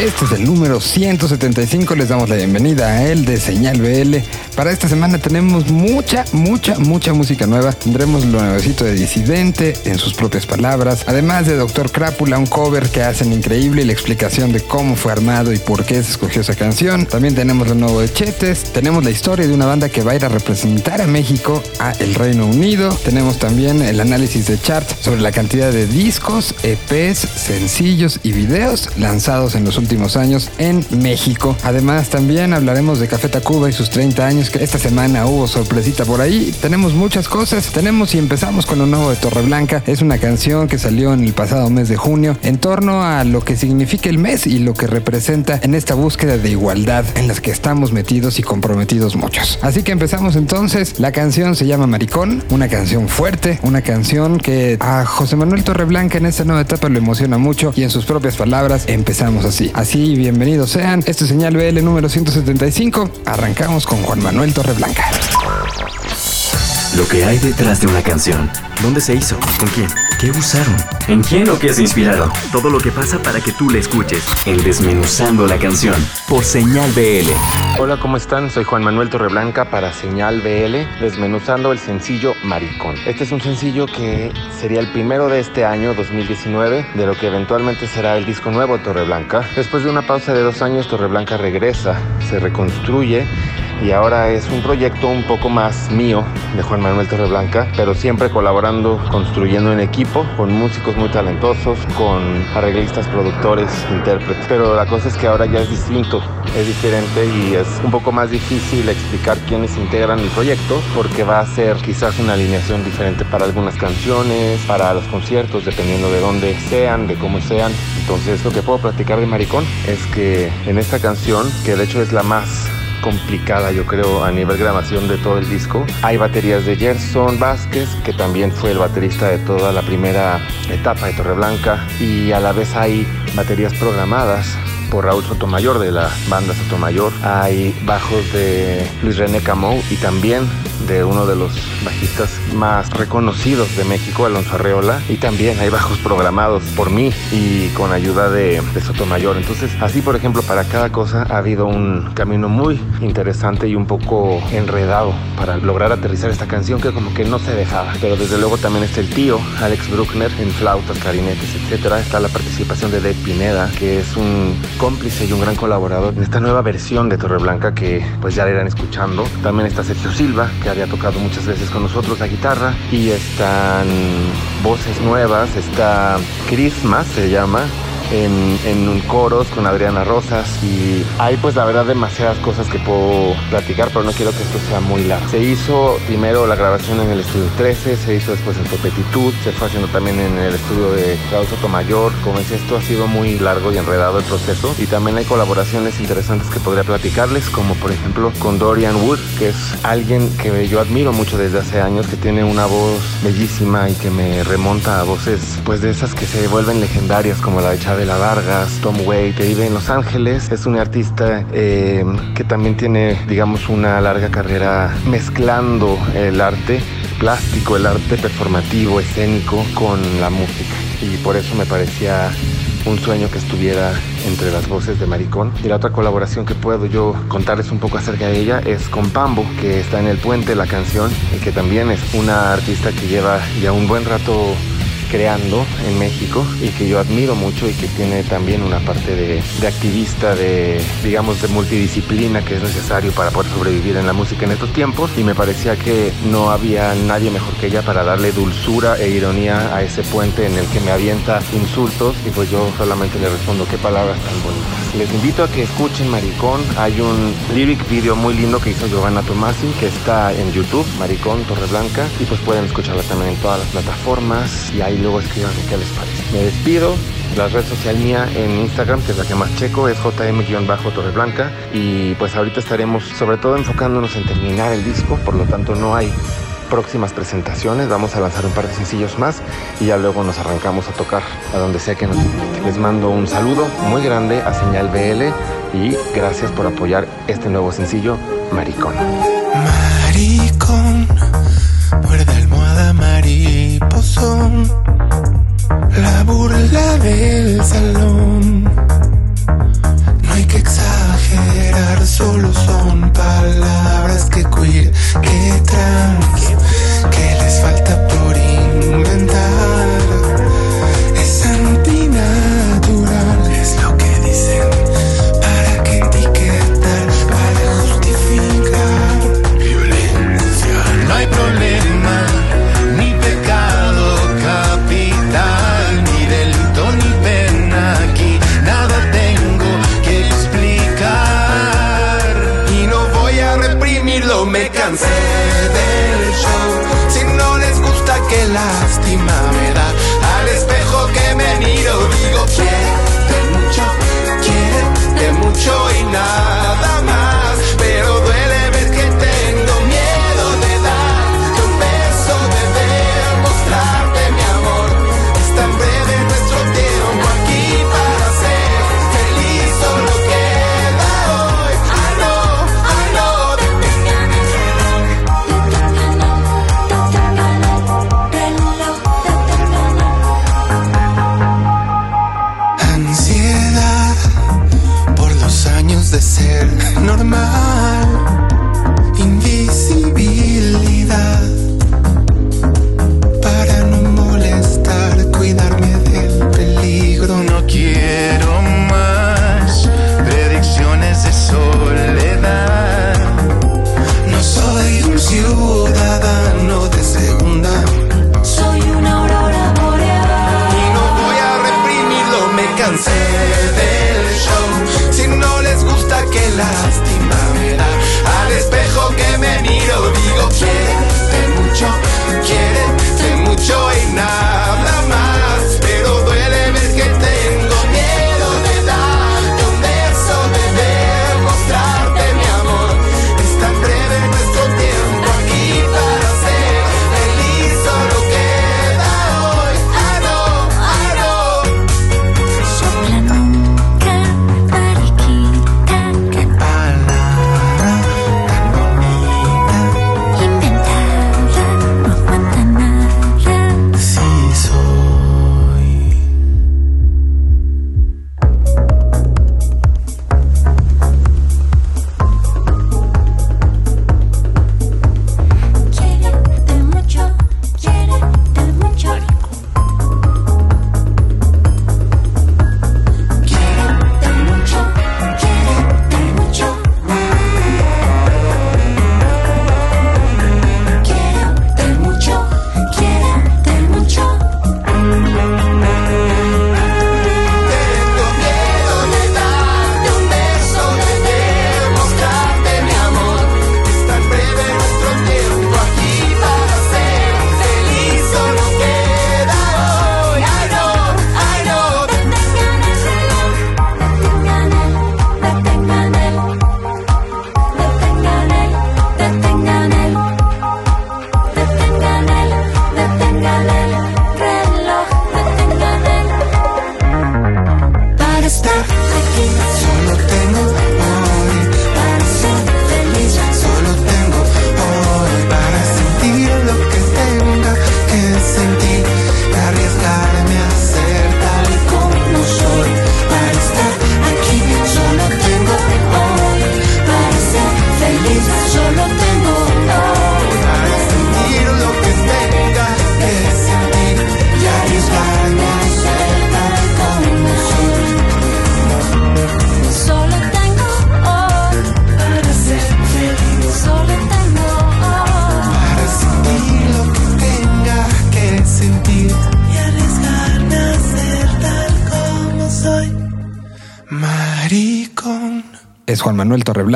Este es el número 175. Les damos la bienvenida a él de Señal BL. Para esta semana tenemos mucha, mucha, mucha música nueva. Tendremos lo nuevecito de Disidente en sus propias palabras. Además de Doctor Crápula, un cover que hacen increíble y la explicación de cómo fue armado y por qué se escogió esa canción. También tenemos lo nuevo de Chetes. Tenemos la historia de una banda que va a ir a representar a México a el Reino Unido. Tenemos también el análisis de chart sobre la cantidad de discos, EPs, sencillos y videos lanzados en los últimos años en México. Además, también hablaremos de Café Tacuba y sus 30 años, que esta semana hubo sorpresita por ahí. Tenemos muchas cosas. Tenemos y empezamos con lo nuevo de Torreblanca. Es una canción que salió en el pasado mes de junio en torno a lo que significa el mes y lo que representa en esta búsqueda de igualdad en las que estamos metidos y comprometidos muchos. Así que empezamos entonces. La canción se llama Maricón, una canción fuerte, una canción que a José Manuel Torreblanca en esta nueva etapa lo emociona mucho y en sus propias palabras empezamos así. Así, bienvenidos sean. Este es señal BL número 175. Arrancamos con Juan Manuel Torreblanca. Lo que hay detrás de una canción. ¿Dónde se hizo? ¿Con quién? ¿Qué usaron? ¿En quién o qué se inspiraron? Todo lo que pasa para que tú la escuches. En Desmenuzando la canción. Por Señal BL. Hola, ¿cómo están? Soy Juan Manuel Torreblanca para Señal BL, desmenuzando el sencillo Maricón. Este es un sencillo que sería el primero de este año, 2019, de lo que eventualmente será el disco nuevo Torreblanca. Después de una pausa de dos años, Torreblanca regresa, se reconstruye y ahora es un proyecto un poco más mío de Juan Manuel Torreblanca, pero siempre colaborando, construyendo en equipo con músicos muy talentosos, con arreglistas, productores, intérpretes. Pero la cosa es que ahora ya es distinto, es diferente y es un poco más difícil explicar quiénes integran el proyecto porque va a ser quizás una alineación diferente para algunas canciones, para los conciertos, dependiendo de dónde sean, de cómo sean. Entonces lo que puedo platicar de Maricón es que en esta canción, que de hecho es la más complicada, yo creo, a nivel grabación de todo el disco. Hay baterías de Gerson Vázquez, que también fue el baterista de toda la primera etapa de Torreblanca, y a la vez hay baterías programadas por Raúl Sotomayor de la banda Sotomayor. Hay bajos de Luis René Camou y también de uno de los bajistas más reconocidos de México, Alonso Arreola, y también hay bajos programados por mí y con ayuda de, de, Sotomayor. Entonces, así por ejemplo, para cada cosa ha habido un camino muy interesante y un poco enredado para lograr aterrizar esta canción que como que no se dejaba. Pero desde luego también está el tío, Alex Bruckner, en flautas, clarinetes, etcétera. Está la participación de Dave Pineda, que es un cómplice y un gran colaborador en esta nueva versión de Torreblanca que pues ya la irán escuchando. También está Sergio Silva, que había tocado muchas veces con nosotros la guitarra y están voces nuevas, está Christmas se llama, en, en, coros con Adriana Rosas y hay pues la verdad demasiadas cosas que puedo platicar pero no quiero que esto sea muy largo. Se hizo primero la grabación en el estudio 13, se hizo después en Popetitud, se fue haciendo también en el estudio de Raúl Sotomayor, como es esto ha sido muy largo y enredado el proceso y también hay colaboraciones interesantes que podría platicarles como por ejemplo con Dorian Wood que es alguien que yo admiro mucho desde hace años que tiene una voz bellísima y que me remonta a voces pues de esas que se vuelven legendarias como la de Chávez la Vargas, Tom Waite, que vive en Los Ángeles. Es un artista eh, que también tiene, digamos, una larga carrera mezclando el arte plástico, el arte performativo, escénico con la música. Y por eso me parecía un sueño que estuviera entre las voces de Maricón. Y la otra colaboración que puedo yo contarles un poco acerca de ella es con Pambo, que está en el puente la canción y que también es una artista que lleva ya un buen rato creando en México y que yo admiro mucho y que tiene también una parte de, activista, de digamos de multidisciplina que es necesario para poder sobrevivir en la música en estos tiempos. Y me parecía que no había nadie mejor que ella para darle dulzura e ironía a ese puente en el que me avienta insultos. Y pues yo solamente le respondo qué palabras tan bonitas. Les invito a que escuchen Maricón, hay un lyric video muy lindo que hizo Giovanna Tomasi que está en YouTube, Maricón Torreblanca. Y pues pueden escucharla también en todas las plataformas. Y ahí luego escriban qué les parece. Me despido La red social mía en Instagram, que es la que más checo, es jm-torreblanca. Y pues ahorita estaremos sobre todo enfocándonos en terminar el disco, por lo tanto no hay próximas presentaciones. Vamos a lanzar un par de sencillos más y ya luego nos arrancamos a tocar a donde sea que nos Les mando un saludo muy grande a Señal BL y gracias por apoyar este nuevo sencillo, Maricón. Maricón, muerde almohada mariposón, la burla del salón. No hay que exagerar, solo son palabras que queer, que trans, que les falta por inventar. Cansé del show. Si no les gusta, qué lástima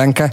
Manuel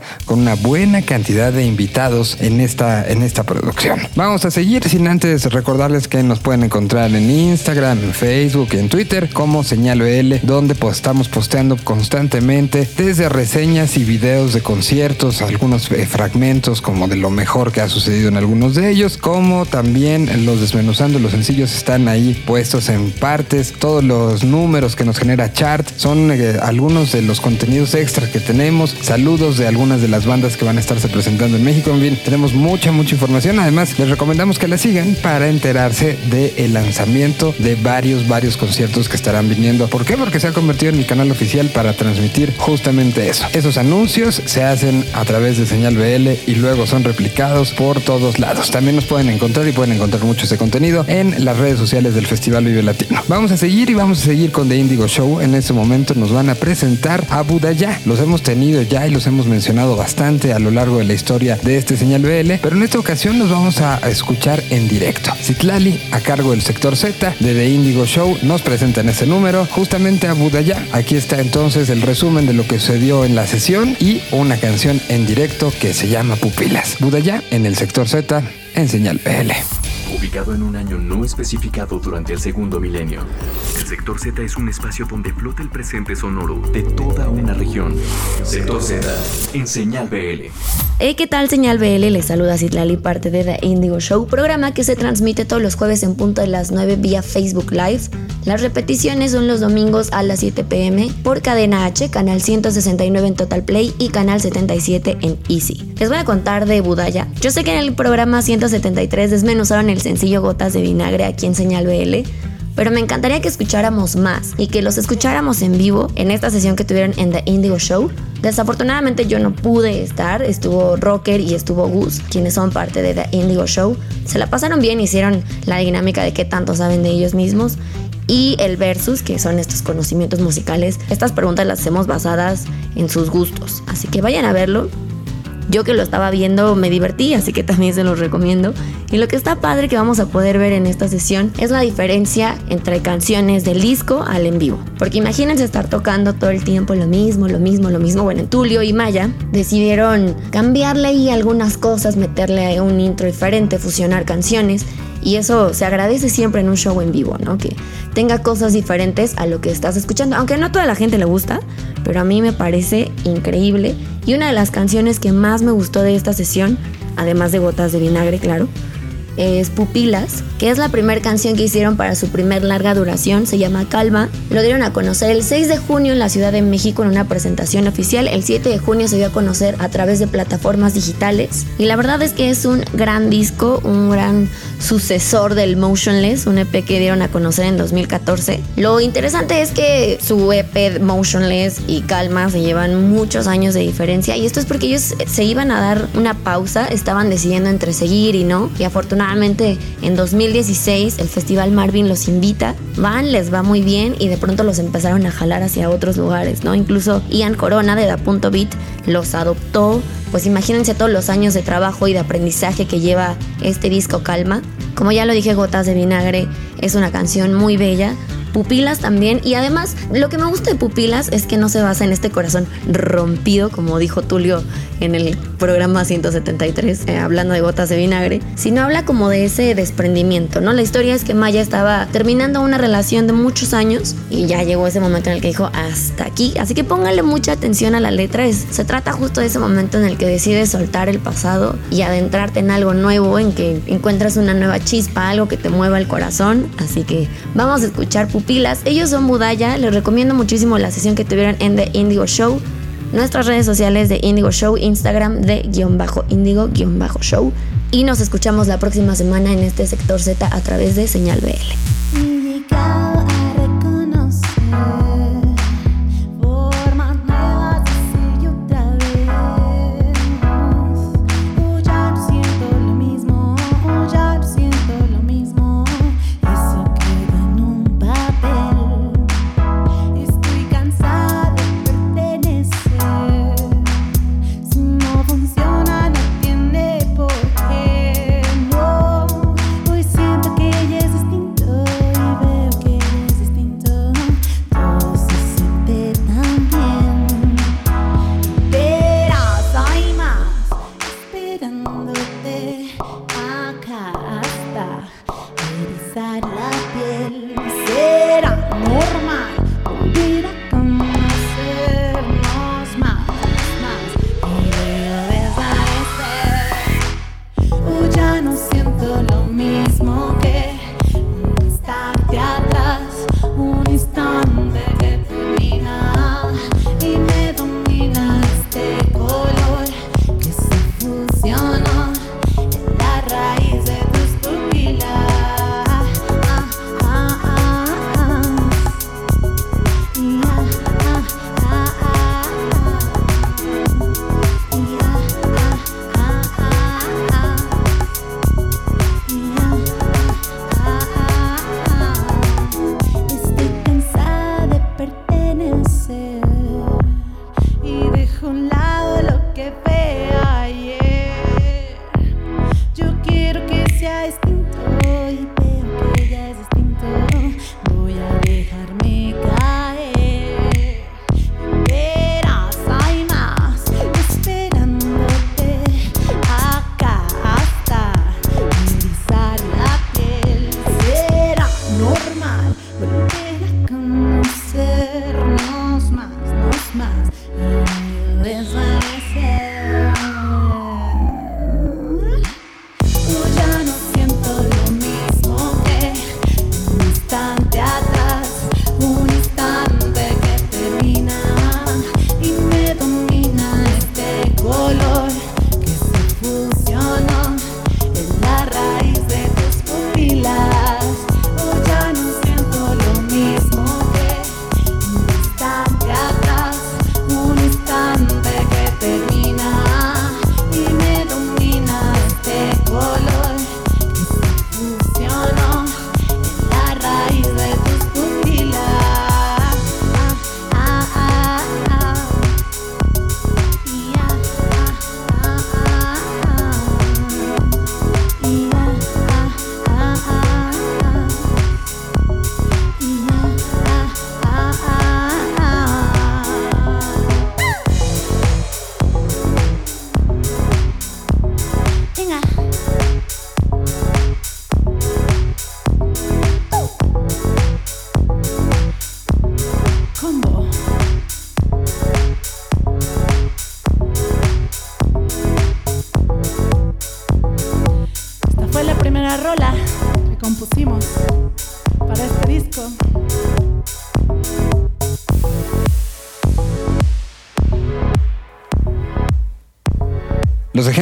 cantidad de invitados en esta, en esta producción. Vamos a seguir sin antes recordarles que nos pueden encontrar en Instagram, en Facebook y en Twitter como Señal BL, donde pues, estamos posteando constantemente desde reseñas y videos de conciertos, algunos eh, fragmentos como de lo mejor que ha sucedido en algunos de ellos, como también los desmenuzando los sencillos están ahí puestos en partes, todos los números que nos genera chart son eh, algunos de los contenidos extra que tenemos, saludos de algunas de las bandas que van a estarse presentando en México, en fin, tenemos mucha mucha información, además les recomendamos que la sigan para enterarse del lanzamiento de varios varios conciertos que estarán viniendo. ¿Por qué? Porque se ha convertido en el canal oficial para transmitir justamente eso. Esos anuncios se hacen a través de señal BL y luego son replicados por todos lados. También nos pueden encontrar y pueden encontrar mucho ese contenido en las redes sociales del Festival Vive Latino. Vamos a seguir y vamos a seguir con The Indigo Show. En este momento nos van a presentar a Budaya. Los hemos tenido ya y los hemos mencionado bastante a lo largo de la historia de este señal BL, pero en esta ocasión nos vamos a escuchar en directo. Citlali, a cargo del sector Z de The Indigo Show, nos presenta en ese número justamente a Budaya. Aquí está entonces el resumen de lo que sucedió en la sesión y una canción en directo que se llama Pupilas. Budaya en el sector Z en señal BL. Ubicado en un año no especificado durante el segundo milenio, el sector Z es un espacio donde flota el presente sonoro de toda una región. Sector Z, en señal BL. Hey, ¿qué tal? Señal BL les saluda Citlali, parte de The Indigo Show, programa que se transmite todos los jueves en punto de las 9 vía Facebook Live. Las repeticiones son los domingos a las 7 pm por Cadena H, canal 169 en Total Play y canal 77 en Easy. Les voy a contar de Budaya. Yo sé que en el programa 173 desmenuzaron el sencillo Gotas de Vinagre aquí en Señal BL, pero me encantaría que escucháramos más y que los escucháramos en vivo en esta sesión que tuvieron en The Indigo Show. Desafortunadamente yo no pude estar, estuvo Rocker y estuvo Gus, quienes son parte de The Indigo Show. Se la pasaron bien, hicieron la dinámica de qué tanto saben de ellos mismos. Y el versus, que son estos conocimientos musicales. Estas preguntas las hacemos basadas en sus gustos. Así que vayan a verlo. Yo que lo estaba viendo me divertí, así que también se los recomiendo. Y lo que está padre que vamos a poder ver en esta sesión es la diferencia entre canciones del disco al en vivo. Porque imagínense estar tocando todo el tiempo lo mismo, lo mismo, lo mismo. Bueno, Tulio y Maya decidieron cambiarle ahí algunas cosas, meterle un intro diferente, fusionar canciones. Y eso se agradece siempre en un show en vivo, ¿no? Que tenga cosas diferentes a lo que estás escuchando. Aunque no toda la gente le gusta, pero a mí me parece increíble. Y una de las canciones que más me gustó de esta sesión, además de Gotas de Vinagre, claro, es Pupilas, que es la primera canción que hicieron para su primer larga duración, se llama Calma. Lo dieron a conocer el 6 de junio en la Ciudad de México en una presentación oficial. El 7 de junio se dio a conocer a través de plataformas digitales. Y la verdad es que es un gran disco, un gran sucesor del Motionless, un EP que dieron a conocer en 2014. Lo interesante es que su EP Motionless y Calma se llevan muchos años de diferencia y esto es porque ellos se iban a dar una pausa, estaban decidiendo entre seguir y no. Y afortunadamente en 2016 el Festival Marvin los invita, van, les va muy bien y de pronto los empezaron a jalar hacia otros lugares, ¿no? Incluso Ian Corona de Da Punto Beat los adoptó. Pues imagínense todos los años de trabajo y de aprendizaje que lleva este disco Calma. Como ya lo dije, Gotas de Vinagre es una canción muy bella. Pupilas también. Y además, lo que me gusta de Pupilas es que no se basa en este corazón rompido, como dijo Tulio en el programa 173, eh, hablando de gotas de vinagre, sino habla como de ese desprendimiento, ¿no? La historia es que Maya estaba terminando una relación de muchos años y ya llegó ese momento en el que dijo hasta aquí. Así que póngale mucha atención a la letra. Es, se trata justo de ese momento en el que decides soltar el pasado y adentrarte en algo nuevo, en que encuentras una nueva chispa, algo que te mueva el corazón. Así que vamos a escuchar Pupilas. Ellos son Budaya. Les recomiendo muchísimo la sesión que tuvieron en The Indigo Show nuestras redes sociales de Indigo Show, Instagram de guion bajo Indigo guion bajo Show. Y nos escuchamos la próxima semana en este sector Z a través de Señal BL.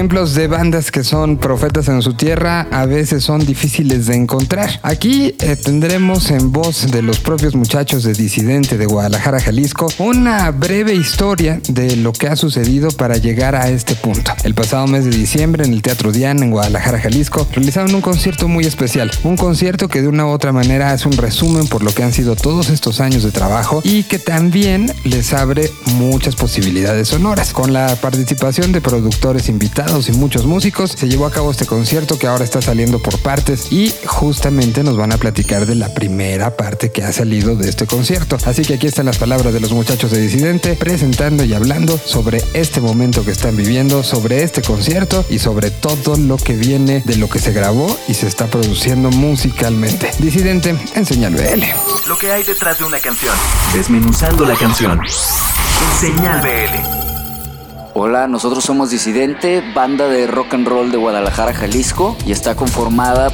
Ejemplos de bandas que son profetas en su tierra a veces son difíciles de encontrar. Aquí eh, tendremos en voz de los propios muchachos de Disidente de Guadalajara, Jalisco, una breve historia de lo que ha sucedido para llegar a este punto. El pasado mes de diciembre en el Teatro Diana en Guadalajara, Jalisco, realizaron un concierto muy especial. Un concierto que de una u otra manera es un resumen por lo que han sido todos estos años de trabajo y que también les abre muchas posibilidades sonoras. Con la participación de productores invitados y muchos músicos, se llevó a cabo este concierto que ahora está saliendo por partes y justamente nos van a platicar de la primera parte que ha salido de este concierto. Así que aquí están las palabras de los muchachos de Disidente presentando y hablando sobre este momento que están viviendo, sobre este concierto y sobre todo lo que viene de lo que se grabó y se está produciendo musicalmente. Disidente en Señal BL. Lo que hay detrás de una canción. Desmenuzando la canción. En Señal BL. Hola, nosotros somos Disidente, banda de rock and roll de Guadalajara, Jalisco, y está conformada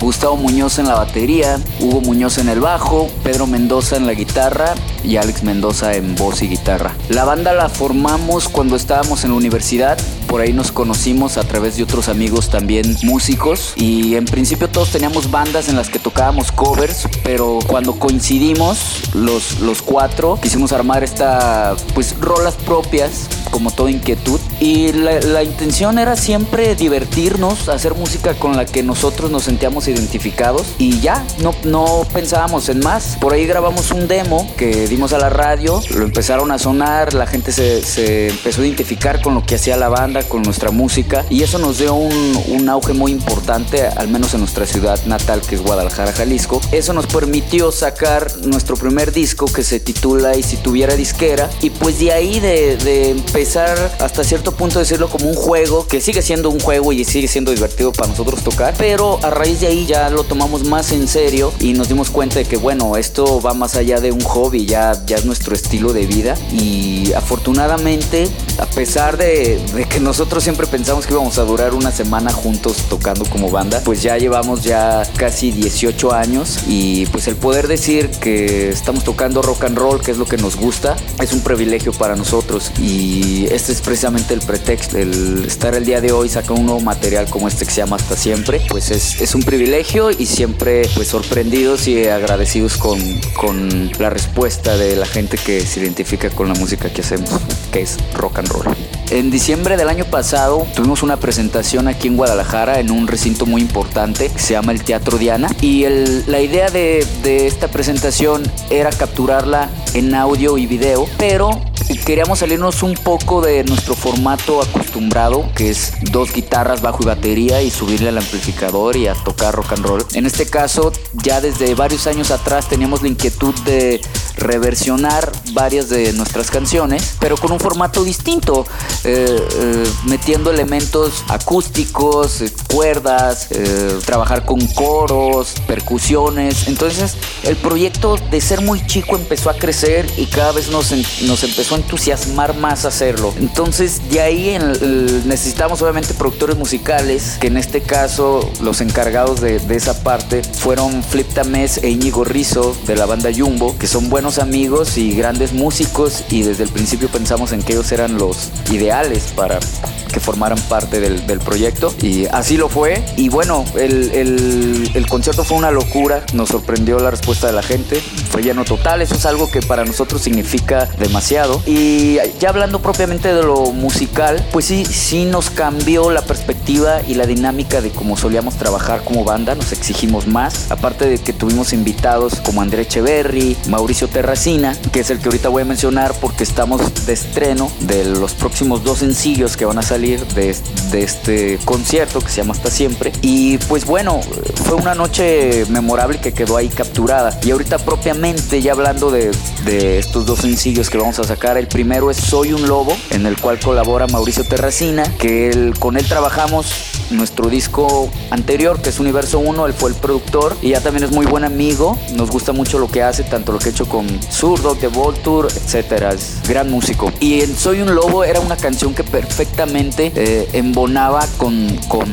Gustavo Muñoz en la batería, Hugo Muñoz en el bajo, Pedro Mendoza en la guitarra y Alex Mendoza en voz y guitarra. La banda la formamos cuando estábamos en la universidad, por ahí nos conocimos a través de otros amigos también músicos y en principio todos teníamos bandas en las que tocábamos covers, pero cuando coincidimos los, los cuatro quisimos armar esta pues rolas propias como toda inquietud y la, la intención era siempre divertirnos, hacer música con la que nosotros nos sentíamos identificados y ya, no, no pensábamos en más. Por ahí grabamos un demo que dimos a la radio, lo empezaron a sonar, la gente se, se empezó a identificar con lo que hacía la banda, con nuestra música y eso nos dio un, un auge muy importante, al menos en nuestra ciudad natal que es Guadalajara, Jalisco. Eso nos permitió sacar nuestro primer disco que se titula Y si tuviera disquera y pues de ahí de, de empezar hasta cierto punto a decirlo como un juego, que sigue siendo un juego y sigue siendo divertido para nosotros tocar, pero a raíz de ahí ya lo tomamos más en serio y nos dimos cuenta de que bueno, esto va más allá de un hobby, ya, ya es nuestro estilo de vida. Y afortunadamente, a pesar de, de que nosotros siempre pensamos que íbamos a durar una semana juntos tocando como banda, pues ya llevamos ya casi 18 años y pues el poder decir que estamos tocando rock and roll, que es lo que nos gusta, es un privilegio para nosotros. Y este es precisamente el pretexto, el estar el día de hoy sacando un nuevo material como este que se llama Hasta Siempre, pues es, es un privilegio y siempre pues sorprendidos y agradecidos con, con la respuesta de la gente que se identifica con la música que hacemos, que es rock and roll. En diciembre del año pasado tuvimos una presentación aquí en Guadalajara en un recinto muy importante que se llama el Teatro Diana y la idea de, de esta presentación era capturarla en audio y video, pero queríamos salirnos un poco de nuestro formato acostumbrado, que es dos guitarras, bajo y batería, y subirle al amplificador y a tocar rock and roll. En este caso, ya desde varios años atrás teníamos la inquietud de reversionar varias de nuestras canciones, pero con un formato distinto, eh, eh, metiendo elementos acústicos, eh, cuerdas, trabajar con coros, percusiones. Entonces, el proyecto de ser muy chico empezó a crecer y cada vez nos, nos empezó a entusiasmar más hacerlo. Entonces, de ahí necesitamos obviamente productores musicales, que en este caso los encargados de, de esa parte fueron Flip Tamés e Íñigo Rizzo de la banda Jumbo, que son buenos amigos y grandes músicos y desde el principio pensamos en que ellos eran los ideales para que formaran parte del, del proyecto y así lo fue. Y bueno el, el- el concierto fue una locura nos sorprendió la respuesta de la gente fue lleno total eso es algo que para nosotros significa demasiado. Y ya hablando propiamente de lo musical pues sí sí nos cambió la perspectiva y la dinámica de cómo solíamos trabajar como banda nos exigimos más aparte de que tuvimos invitados como André Echeverry Mauricio Terracina que es el que ahorita voy a mencionar porque estamos de estreno de los próximos dos sencillos que van a salir de, de este concierto que se llama Hasta Siempre. Y pues bueno, fue una noche memorable que quedó ahí capturada. Y ahorita propiamente ya hablando de, de estos dos sencillos que vamos a sacar, el primero es Soy un Lobo, en el cual colabora Mauricio Terracina, que él- con él trabajamos nuestro disco anterior, que es Universo 1, él fue el productor y ya también es muy buen amigo. Nos gusta mucho lo que hace, tanto lo que ha hecho con Zurdo, The Volture, etcétera. Es gran músico. Y en Soy un Lobo era una canción que perfectamente eh, embonaba con, con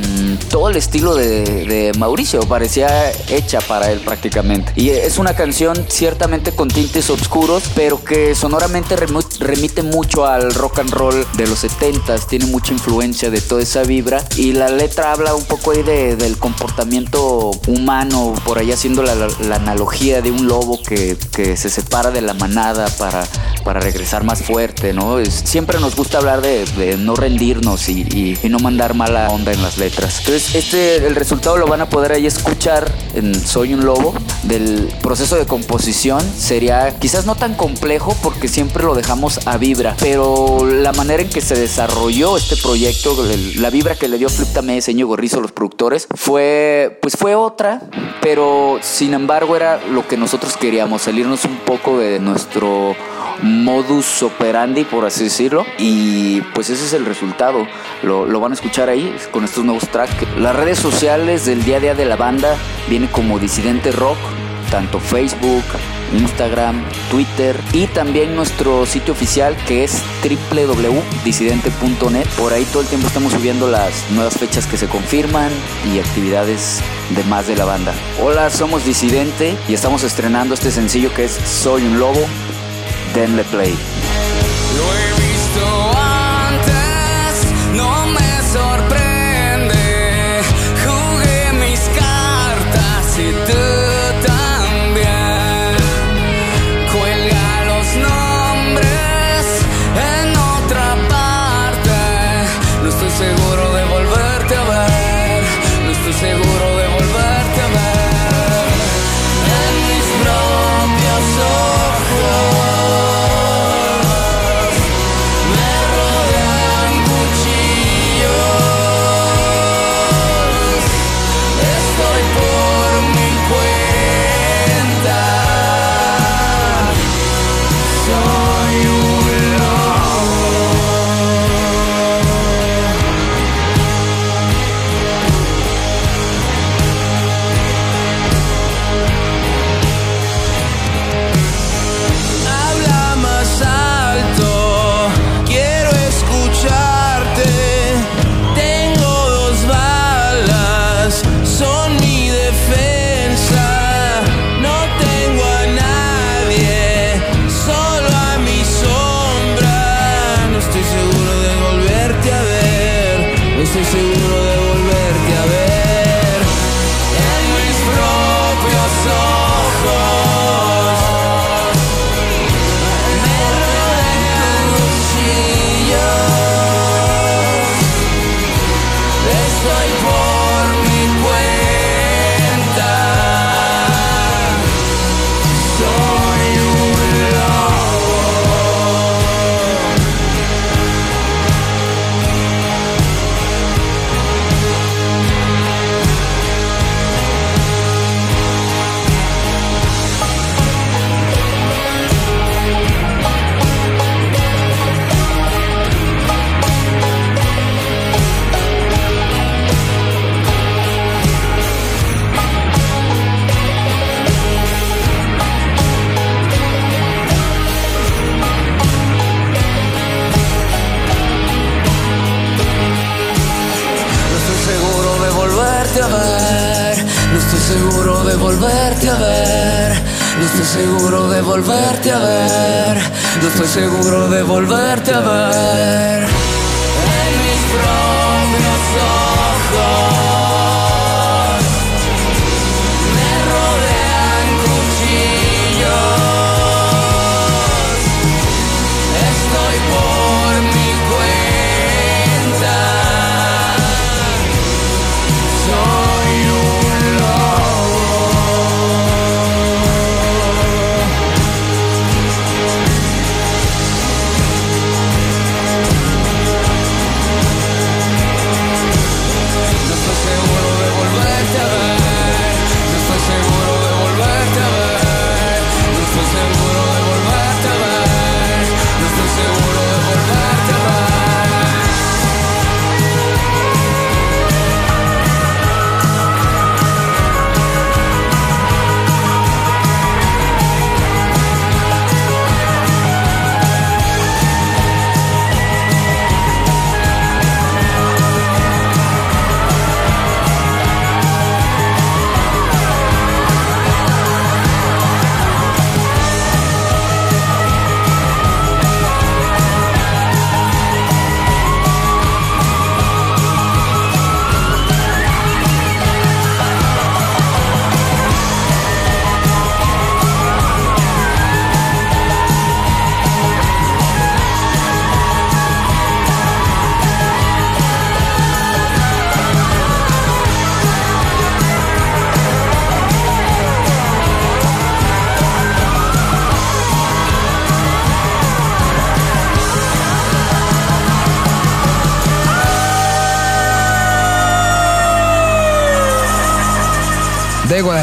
todo el estilo de, de Mauricio. Parecía hecha para él prácticamente. Y es una canción ciertamente con tintes oscuros, pero que sonoramente remite mucho al rock and roll de los 70s. Tiene mucha influencia de toda esa vibra. Y la letra habla un poco ahí de- del comportamiento humano, por ahí haciendo la, la analogía de un lobo que, que se separa de la manada para, para regresar más fuerte, ¿no? Es- siempre nos gusta hablar de, de no rendirnos y, no mandar mala onda en las letras. Entonces, este, el resultado lo van a poder ahí escuchar en Soy un Lobo. Del proceso de composición sería quizás no tan complejo porque siempre lo dejamos a vibra, pero la manera en que se desarrolló este proyecto, la vibra que le dio Flip Tamé, Señor Gorrizo, los productores, fue, pues fue otra, pero sin embargo era lo que nosotros queríamos, salirnos un poco de nuestro modus operandi, por así decirlo. Y pues ese es el resultado. Lo, van a escuchar ahí con estos nuevos tracks. Las redes sociales del día a día de la banda viene como Disidente Rock, tanto Facebook, Instagram, Twitter y también nuestro sitio oficial que es www.disidente.net. Por ahí todo el tiempo estamos subiendo las nuevas fechas que se confirman y actividades de más de la banda. Hola, somos Disidente y estamos estrenando este sencillo que es Soy un Lobo. Denle play. Seguro de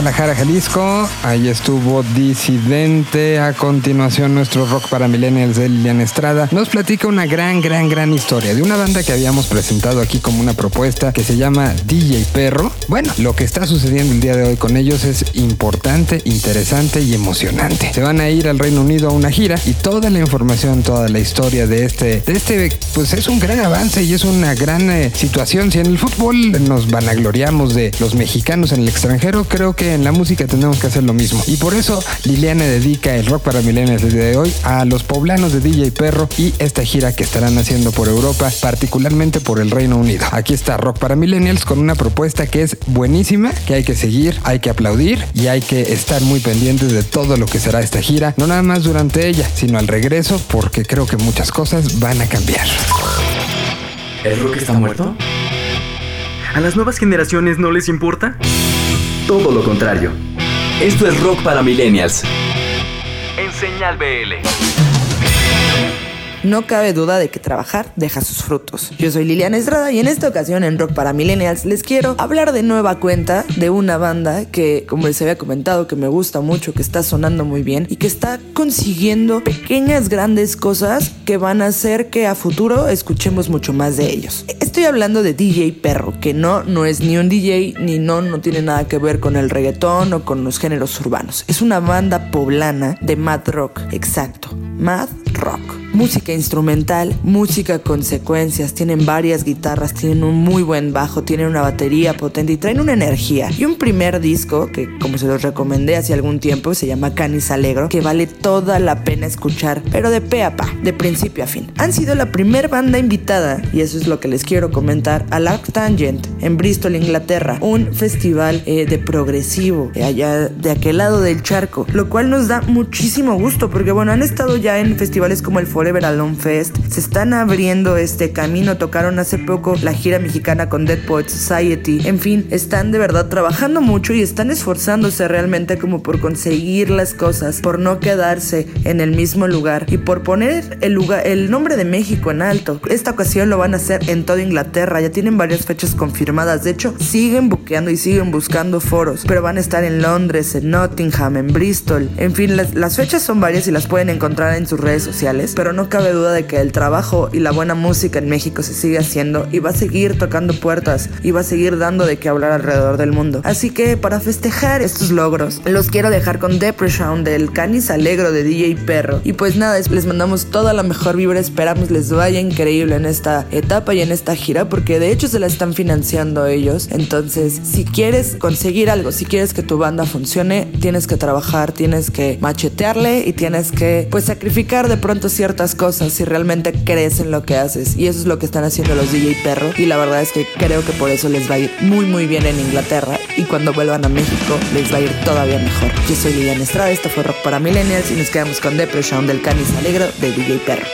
Guadalajara, Jalisco. Ahí estuvo Disidente. A continuación, nuestro rock para millennials de Lilian Estrada nos platica una gran, gran, gran historia de una banda que habíamos presentado aquí como una propuesta que se llama DJ Perro. Bueno, lo que está sucediendo el día de hoy con ellos es importante, interesante y emocionante. Se van a ir al Reino Unido a una gira y toda la información, toda la historia de este, de este, pues es un gran avance y es una gran eh, situación. Si en el fútbol nos vanagloriamos de los mexicanos en el extranjero, creo que en la música tenemos que hacer lo mismo. Y por eso Liliana dedica el rock para día de hoy a los poblanos de DJ Perro y esta gira que estarán haciendo por Europa, particularmente por el Reino Unido. Aquí está Rock para Millennials con una propuesta que es buenísima, que hay que seguir, hay que aplaudir y hay que estar muy pendientes de todo lo que será esta gira, no nada más durante ella, sino al regreso, porque creo que muchas cosas van a cambiar. ¿El rock está muerto? ¿A las nuevas generaciones no les importa? Todo lo contrario. Esto es rock para millennials. En Señal BL. No cabe duda de que trabajar deja sus frutos. Yo soy Liliana Estrada y en esta ocasión en Rock para Millennials les quiero hablar de nueva cuenta de una banda que, como les había comentado, que me gusta mucho, que está sonando muy bien y que está consiguiendo pequeñas grandes cosas que van a hacer que a futuro escuchemos mucho más de ellos. Estoy hablando de DJ Perro, que no, no es ni un DJ ni no, no tiene nada que ver con el reggaetón o con los géneros urbanos. Es una banda poblana de mad rock, exacto, mad rock. Música instrumental, música con secuencias, tienen varias guitarras, tienen un muy buen bajo, tienen una batería potente y traen una energía. Y un primer disco que, como se los recomendé hace algún tiempo, se llama Canis Alegro, que vale toda la pena escuchar, pero de pe a pa, de principio a fin. Han sido la primer banda invitada, y eso es lo que les quiero comentar, al Arc Tangent en Bristol, Inglaterra, un festival eh, de progresivo eh, allá de aquel lado del charco, lo cual nos da muchísimo gusto porque bueno, han estado ya en festivales como el Forever Alone Fest, se están abriendo este camino, tocaron hace poco la gira mexicana con Dead Poets Society, en fin, están de verdad trabajando mucho y están esforzándose realmente como por conseguir las cosas, por no quedarse en el mismo lugar y por poner el lugar, el nombre de México en alto. Esta ocasión lo van a hacer en toda Inglaterra, ya tienen varias fechas confirmadas, de hecho siguen buqueando y siguen buscando foros, pero van a estar en Londres, en Nottingham, en Bristol, en fin, las, las fechas son varias y las pueden encontrar en sus redes sociales, pero no cabe duda de que el trabajo y la buena música en México se sigue haciendo y va a seguir tocando puertas y va a seguir dando de qué hablar alrededor del mundo. Así que para festejar estos logros, los quiero dejar con Depression del Canis Alegro de DJ Perro. Y pues nada, les mandamos toda la mejor vibra, esperamos les vaya increíble en esta etapa y en esta gira, porque de hecho se la están financiando ellos. Entonces, si quieres conseguir algo, si quieres que tu banda funcione, tienes que trabajar, tienes que machetearle y tienes que pues sacrificar de pronto ciertas cosas si realmente crees en lo que haces. Y eso es lo que están haciendo los DJ Perro. Y la verdad es que creo que por eso les va a ir muy muy bien en Inglaterra. Y cuando vuelvan a México les va a ir todavía mejor. Yo soy Liliana Estrada, esto fue Rock para Millennials y nos quedamos con Depression del Canis Alegro de DJ Perro.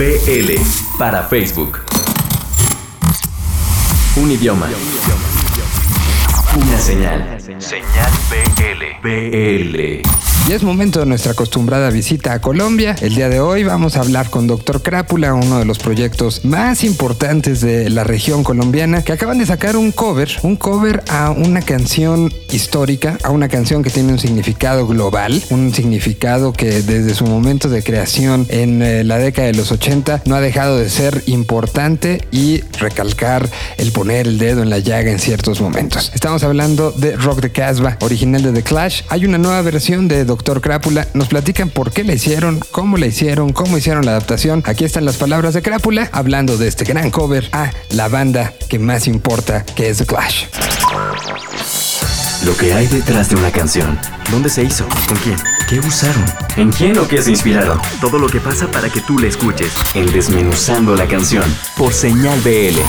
BL para Facebook. Un idioma. Una señal. Señal BL. BL. Y es momento de nuestra acostumbrada visita a Colombia. El día de hoy vamos a hablar con Doctor Crápula, uno de los proyectos más importantes de la región colombiana, que acaban de sacar un cover, un cover a una canción histórica, a una canción que tiene un significado global, un significado que desde su momento de creación en eh, la década de los 80 no ha dejado de ser importante y recalcar el poner el dedo en la llaga en ciertos momentos. Estamos hablando de Rock de Casbah, original de The Clash. Hay una nueva versión de Doctor Crápula. Nos platican por qué la hicieron, cómo la hicieron, cómo hicieron la adaptación. Aquí están las palabras de Crápula hablando de este gran cover a la banda que más importa, que es The Clash. Lo que hay detrás de una canción. ¿Dónde se hizo? ¿Con quién? ¿Qué usaron? ¿En quién o qué se inspiraron? Todo lo que pasa para que tú la escuches. En Desmenuzando la canción. Por Señal BL.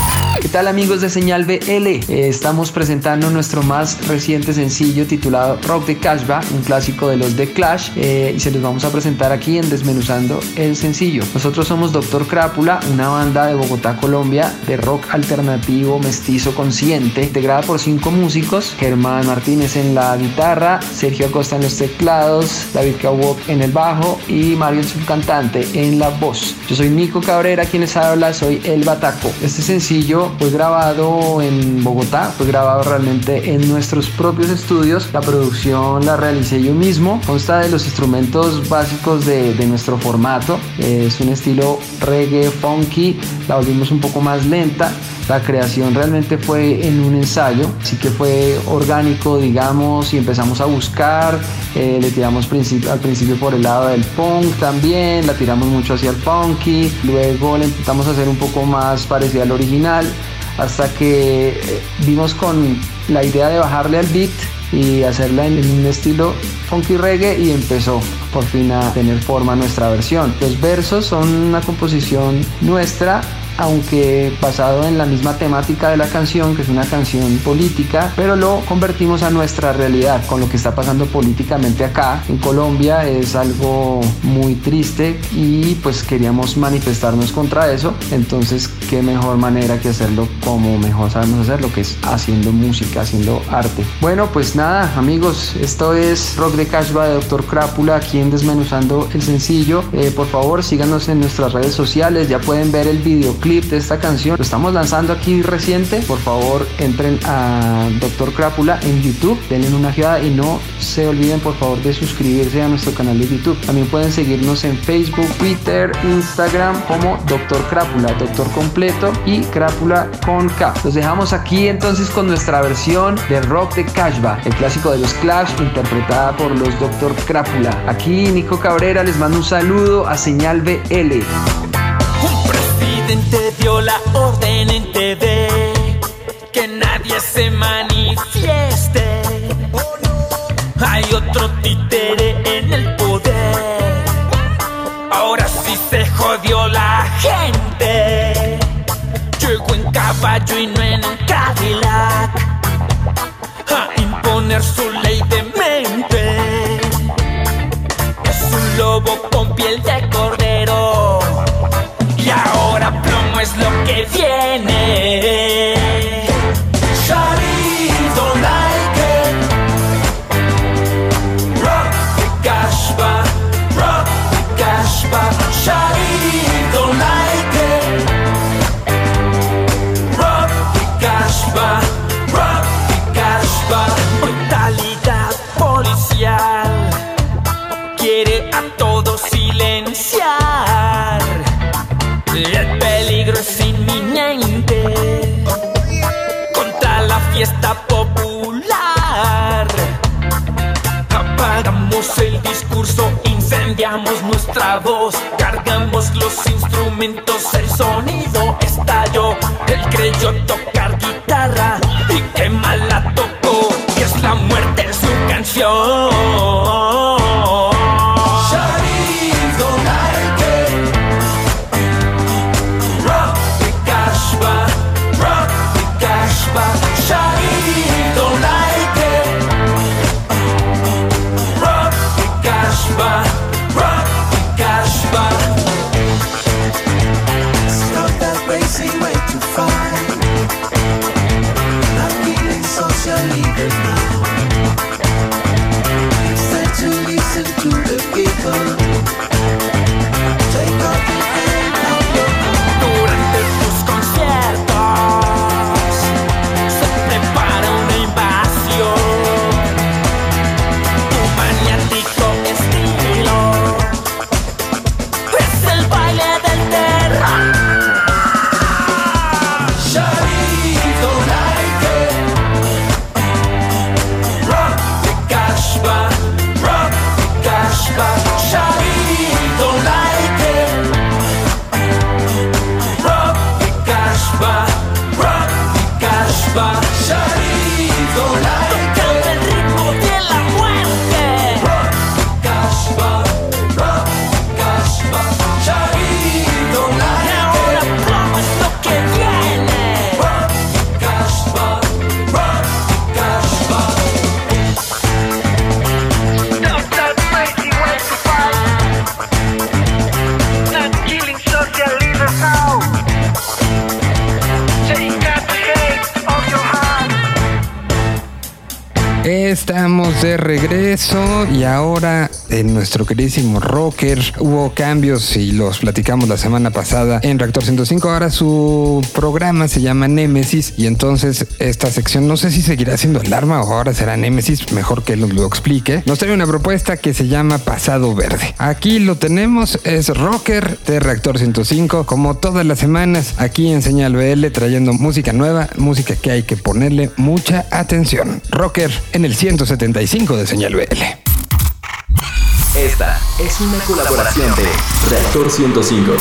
¿Qué tal amigos de Señal BL? Eh, estamos presentando nuestro más reciente sencillo titulado Rock de Cashba, un clásico de los The Clash, eh, y se los vamos a presentar aquí en Desmenuzando el sencillo. Nosotros somos Doctor Crápula, una banda de Bogotá, Colombia, de rock alternativo mestizo consciente, integrada por cinco músicos, Germán Martínez en la guitarra, Sergio Acosta en los teclados, David Kawok en el bajo y Mario el subcantante en la voz. Yo soy Nico Cabrera, quien les habla, soy El Bataco. Este sencillo fue grabado en Bogotá, fue grabado realmente en nuestros propios estudios. La producción la realicé yo mismo, consta de los instrumentos básicos de, de nuestro formato. Es un estilo reggae funky, la volvimos un poco más lenta. La creación realmente fue en un ensayo, así que fue orgánico, digamos, y empezamos a buscar. eh, le tiramos al principio por el lado del punk también, la tiramos mucho hacia el funky. Luego le intentamos hacer un poco más parecido al original, hasta que eh, vimos con la idea de bajarle al beat y hacerla en un estilo funky reggae y empezó por fin a tener forma nuestra versión. Los versos son una composición nuestra aunque basado en la misma temática de la canción, que es una canción política, pero lo convertimos a nuestra realidad, con lo que está pasando políticamente acá en Colombia, es algo muy triste y pues queríamos manifestarnos contra eso, entonces qué mejor manera que hacerlo como mejor sabemos hacerlo, que es haciendo música, haciendo arte. Bueno, pues nada, amigos, esto es Rock de Cashba de Dr. Crápula, aquí en Desmenuzando el Sencillo. Eh, por favor, síganos en nuestras redes sociales, ya pueden ver el videoclip de esta canción. Lo estamos lanzando aquí reciente. Por favor, entren a Dr. Crápula en YouTube, denle una ojeada y no se olviden, por favor, de suscribirse a nuestro canal de YouTube. También pueden seguirnos en Facebook, Twitter, Instagram como Dr. Crápula, Doctor completo y Crápula con K. Los dejamos aquí entonces con nuestra versión de Rock de Cashba, el clásico de los Clash, interpretada por los Dr. Crápula. Aquí Nico Cabrera les mando un saludo a Señal BL. Presidente dio la orden en TV que nadie se manifieste. Hay otro títere en el poder. Ahora sí se jodió la gente. Llegó en caballo y no en Cadillac. A imponer su cargamos los instrumentos, el sonido estalló. Él creyó tocar y ahora en nuestro queridísimo rocker hubo cambios y los platicamos la semana pasada en Reactor 105. Ahora su programa se llama Némesis y entonces esta sección no sé si seguirá siendo alarma o ahora será Némesis, mejor que nos lo explique. Nos trae una propuesta que se llama Pasado Verde. Aquí lo tenemos, es rocker de Reactor 105, como todas las semanas aquí en Señal BL trayendo música nueva, música que hay que ponerle mucha atención. Rocker en el 175 de Señal BL. Esta es una colaboración de Reactor 105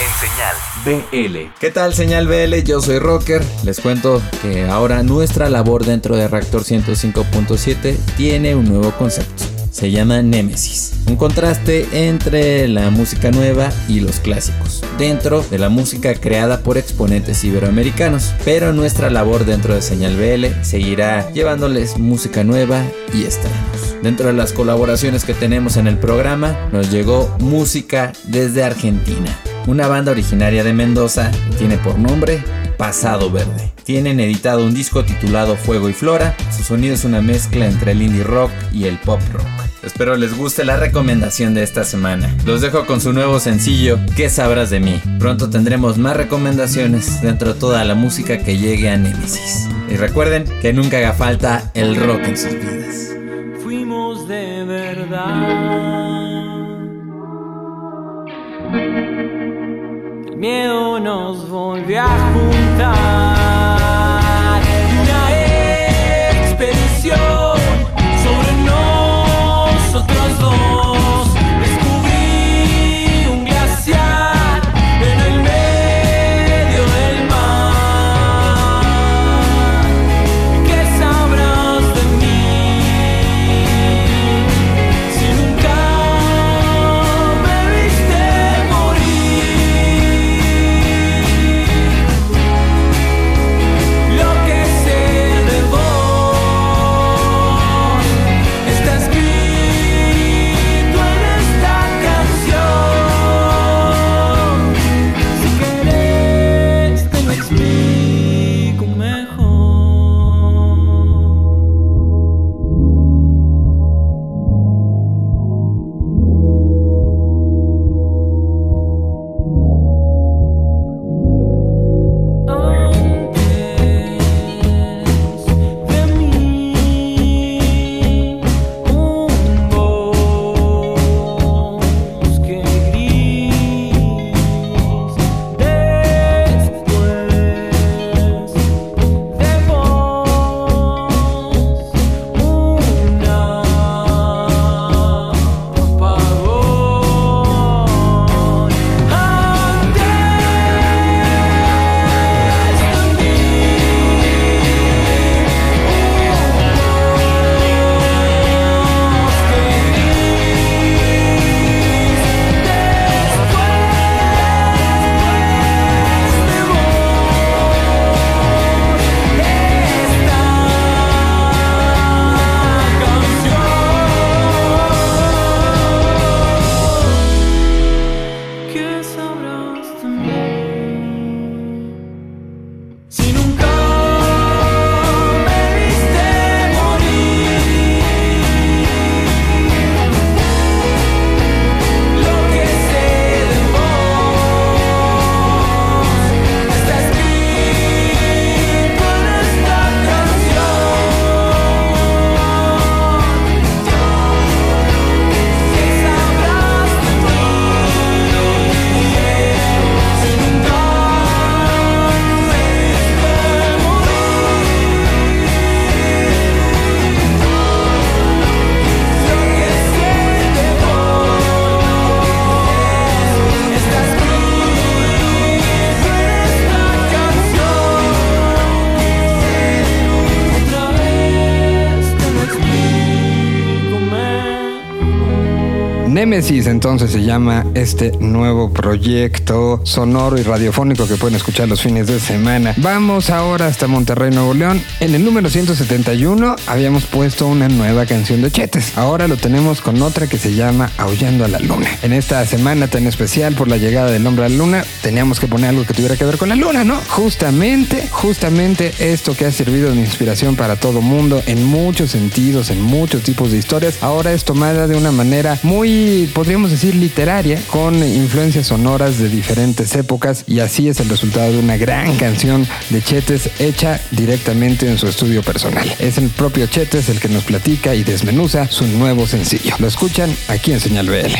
en Señal BL. ¿Qué tal señal BL? Yo soy Rocker. Les cuento que ahora nuestra labor dentro de Reactor 105.7 tiene un nuevo concepto. Se llama Némesis. Un contraste entre la música nueva y los clásicos. Dentro de la música creada por exponentes iberoamericanos. Pero nuestra labor dentro de Señal BL seguirá llevándoles música nueva y estrenos. Dentro de las colaboraciones que tenemos en el programa, nos llegó música desde Argentina. Una banda originaria de Mendoza tiene por nombre Pasado Verde. Tienen editado un disco titulado Fuego y Flora. Su sonido es una mezcla entre el indie rock y el pop rock. Espero les guste la recomendación de esta semana. Los dejo con su nuevo sencillo, ¿Qué sabrás de mí? Pronto tendremos más recomendaciones dentro de toda la música que llegue a Nemesis. Y recuerden que nunca haga falta el rock en sus vidas. fuimos de verdad. El miedo nos volvió a juntar. Entonces se llama este nuevo proyecto sonoro y radiofónico que pueden escuchar los fines de semana. Vamos ahora hasta Monterrey, Nuevo León. En el número 171 habíamos puesto una nueva canción de Chetes. Ahora lo tenemos con otra que se llama Aullando a la Luna. En esta semana tan especial por la llegada del hombre a la luna, teníamos que poner algo que tuviera que ver con la luna, ¿no? Justamente, justamente esto que ha servido de inspiración para todo mundo en muchos sentidos, en muchos tipos de historias, ahora es tomada de una manera muy, podríamos decir, literaria, con influencias sonoras de diferentes épocas y así es el resultado de una gran canción de Chetes hecha directamente en su estudio personal. Es el propio Chetes el que nos platica y desmenuza su nuevo sencillo. Lo escuchan aquí en Señal BL.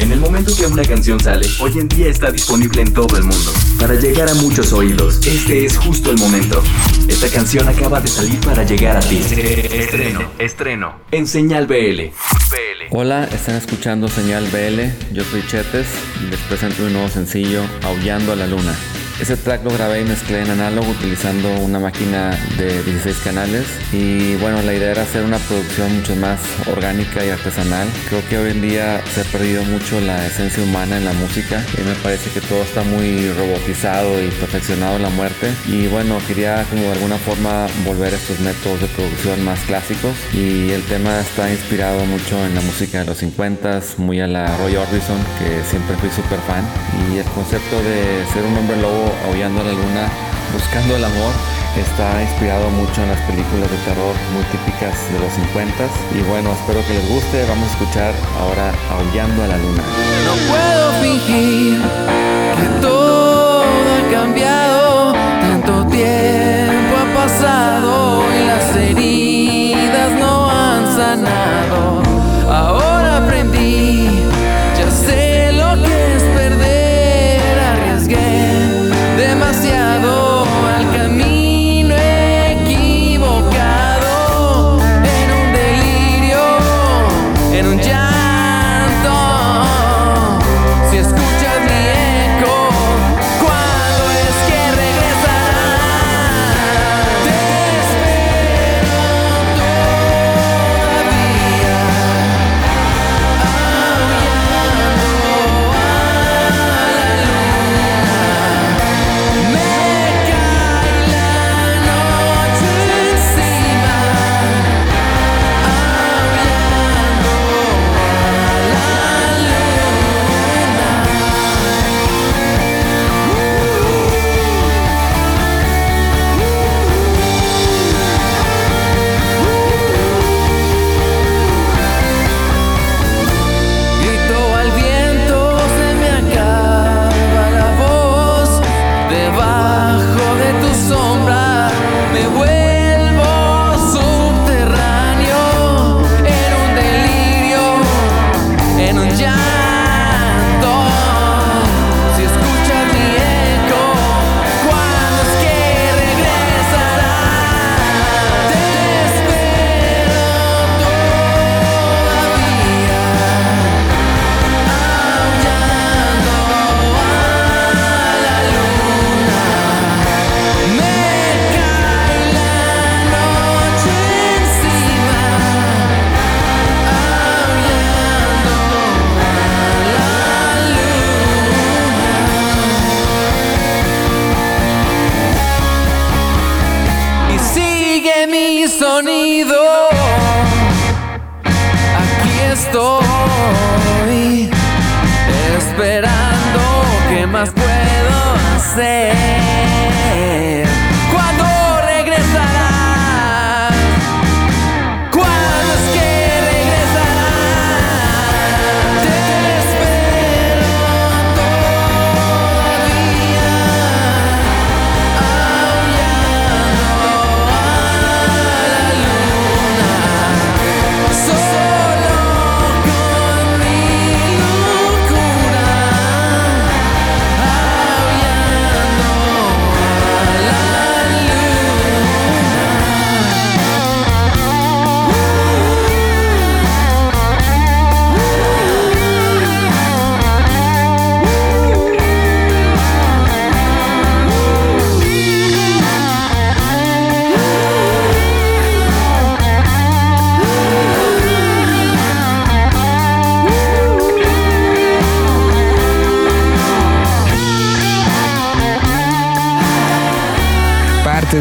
En el momento que una canción sale, hoy en día está disponible en todo el mundo. Para llegar a muchos oídos, este es justo el momento. Esta canción acaba de salir para llegar a ti. Estreno, estreno, en Señal BL. Hola, están escuchando Señal BL, yo soy Chetes y les presento un nuevo sencillo, Aullando a la Luna. Ese track lo grabé y mezclé en análogo utilizando una máquina de 16 canales. Y bueno, la idea era hacer una producción mucho más orgánica y artesanal. Creo que hoy en día se ha perdido mucho la esencia humana en la música y me parece que todo está muy robotizado y perfeccionado en la muerte. Y bueno, quería como de alguna forma volver a estos métodos de producción más clásicos. Y el tema está inspirado mucho en la música de los 50s, muy a la Roy Orbison que siempre fui súper fan. Y el concepto de ser un hombre lobo aullando a la luna, buscando el amor, está inspirado mucho en las películas de terror muy típicas de los 50s. Y bueno, espero que les guste. Vamos a escuchar ahora Aullando a la luna. No puedo fingir que todo ha cambiado, tanto tiempo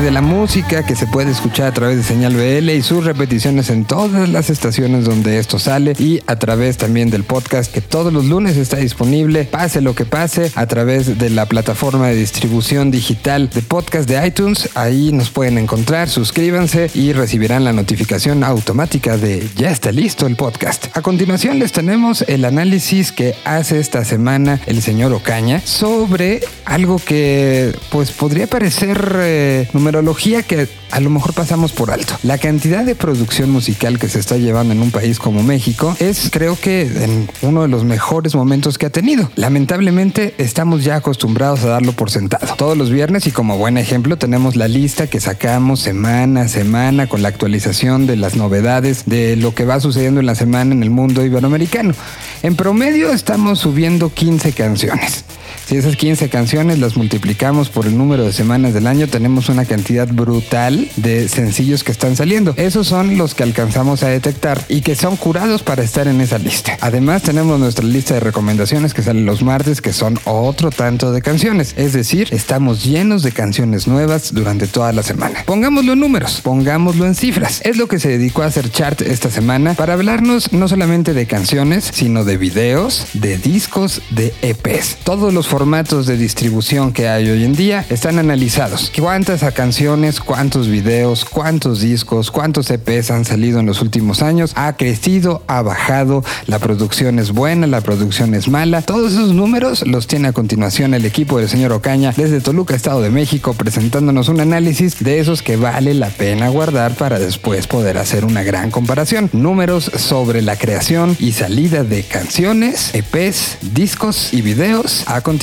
de la música que se puede escuchar a través de señal BL y sus repeticiones en todas las estaciones donde esto sale y a través también del podcast que todos los lunes está disponible, pase lo que pase, a través de la plataforma de distribución digital de podcast de iTunes. Ahí nos pueden encontrar, suscríbanse y recibirán la notificación automática de ya está listo el podcast. A continuación les tenemos el análisis que hace esta semana el señor Ocaña sobre algo que pues podría parecer eh, numerología que a lo mejor pasamos por alto. La cantidad de producción musical que se está llevando en un país como México es creo que en uno de los mejores momentos que ha tenido. Lamentablemente estamos ya acostumbrados a darlo por sentado. Todos los viernes y como buen ejemplo tenemos la lista que sacamos semana a semana con la actualización de las novedades de lo que va sucediendo en la semana en el mundo iberoamericano. En promedio estamos subiendo 15 canciones. Si esas 15 canciones las multiplicamos por el número de semanas del año, tenemos una cantidad brutal de sencillos que están saliendo. Esos son los que alcanzamos a detectar y que son curados para estar en esa lista. Además, tenemos nuestra lista de recomendaciones que salen los martes, que son otro tanto de canciones. Es decir, estamos llenos de canciones nuevas durante toda la semana. Pongámoslo en números, pongámoslo en cifras. Es lo que se dedicó a hacer Chart esta semana para hablarnos no solamente de canciones, sino de videos, de discos, de EPs. Todos los formatos de distribución que hay hoy en día están analizados. ¿Cuántas canciones, cuántos videos, cuántos discos, cuántos EPs han salido en los últimos años? ¿Ha crecido? ¿Ha bajado? ¿La producción es buena? ¿La producción es mala? Todos esos números los tiene a continuación el equipo del señor Ocaña desde Toluca, Estado de México, presentándonos un análisis de esos que vale la pena guardar para después poder hacer una gran comparación. Números sobre la creación y salida de canciones, EPs, discos y videos a continuación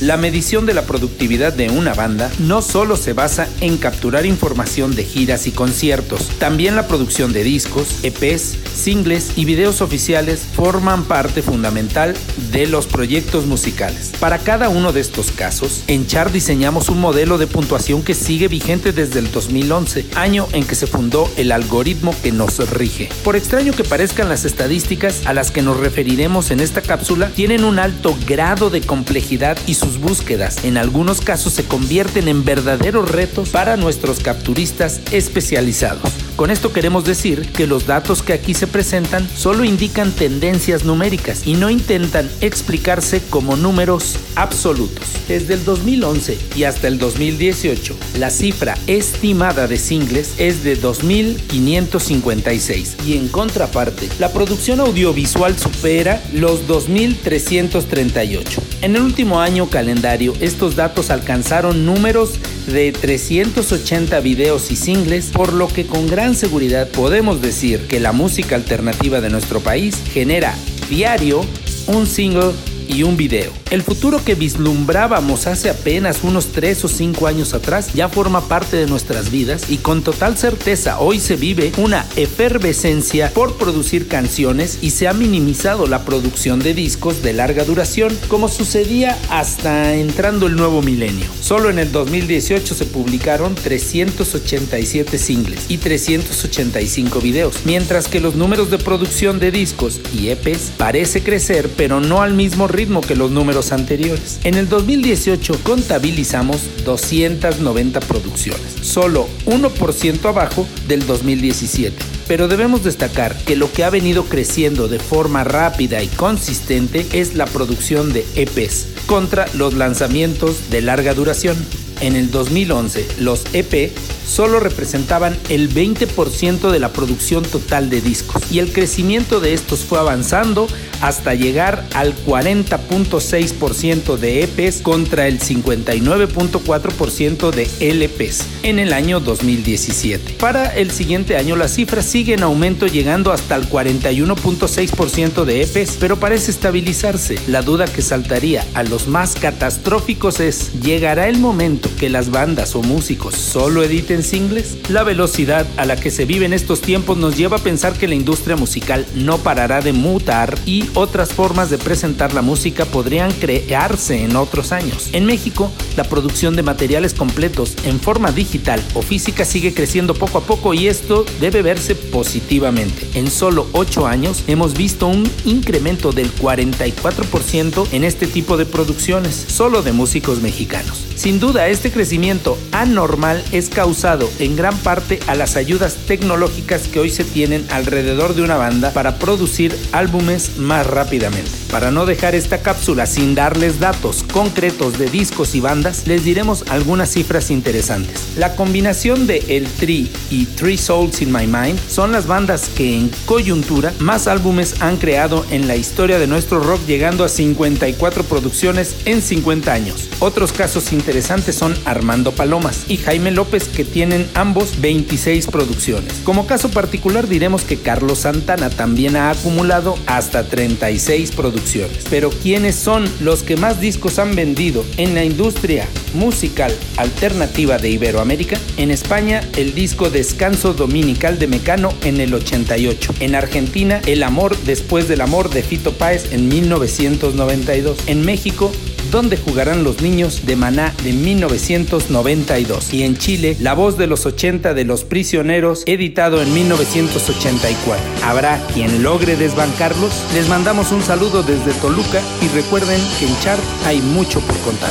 la medición de la productividad de una banda no solo se basa en capturar información de giras y conciertos, también la producción de discos, EPs, singles y videos oficiales forman parte fundamental de los proyectos musicales. Para cada uno de estos casos, en Chart diseñamos un modelo de puntuación que sigue vigente desde el 2011, año en que se fundó el algoritmo que nos rige. Por extraño que parezcan las estadísticas a las que nos referiremos en esta cápsula, tienen un alto grado de complejidad y sus búsquedas en algunos casos se convierten en verdaderos retos para nuestros capturistas especializados. Con esto queremos decir que los datos que aquí se presentan solo indican tendencias numéricas y no intentan explicarse como números absolutos. Desde el 2011 y hasta el 2018, la cifra estimada de singles es de 2.556 y en contraparte, la producción audiovisual supera los 2.338. En el último año calendario, estos datos alcanzaron números de 380 videos y singles, por lo que con gran seguridad podemos decir que la música alternativa de nuestro país genera diario un single y un video. El futuro que vislumbrábamos hace apenas unos 3 o 5 años atrás ya forma parte de nuestras vidas y con total certeza hoy se vive una efervescencia por producir canciones y se ha minimizado la producción de discos de larga duración como sucedía hasta entrando el nuevo milenio. Solo en el 2018 se publicaron 387 singles y 385 videos, mientras que los números de producción de discos y EPs parece crecer pero no al mismo ritmo que los números anteriores. En el 2018 contabilizamos 290 producciones, solo 1% abajo del 2017. Pero debemos destacar que lo que ha venido creciendo de forma rápida y consistente es la producción de EPs contra los lanzamientos de larga duración. En el 2011, los EP solo representaban el 20% de la producción total de discos y el crecimiento de estos fue avanzando hasta llegar al 40.6% de EPs contra el 59.4% de LPs en el año 2017. Para el siguiente año la cifra sigue en aumento llegando hasta el 41.6% de EPs, pero parece estabilizarse. La duda que saltaría a los más catastróficos es, ¿llegará el momento que las bandas o músicos solo editen singles? La velocidad a la que se vive en estos tiempos nos lleva a pensar que la industria musical no parará de mutar y otras formas de presentar la música podrían crearse en otros años. En México, la producción de materiales completos en forma digital o física sigue creciendo poco a poco y esto debe verse positivamente. En solo 8 años hemos visto un incremento del 44% en este tipo de producciones, solo de músicos mexicanos. Sin duda, este crecimiento anormal es causado en gran parte a las ayudas tecnológicas que hoy se tienen alrededor de una banda para producir álbumes más rápidamente. Para no dejar esta cápsula sin darles datos concretos de discos y bandas, les diremos algunas cifras interesantes. La combinación de El Tri y Three Souls in My Mind son las bandas que en coyuntura más álbumes han creado en la historia de nuestro rock llegando a 54 producciones en 50 años. Otros casos interesantes son Armando Palomas y Jaime López que tienen ambos 26 producciones. Como caso particular diremos que Carlos Santana también ha acumulado hasta 36 producciones. Pero ¿quiénes son los que más discos han vendido en la industria musical alternativa de Iberoamérica? En España el disco Descanso Dominical de Mecano en el 88. En Argentina El Amor después del Amor de Fito Páez en 1992. En México ¿Dónde jugarán los niños de Maná de 1992? Y en Chile, La voz de los 80 de los prisioneros, editado en 1984. ¿Habrá quien logre desbancarlos? Les mandamos un saludo desde Toluca y recuerden que en Chart hay mucho por contar.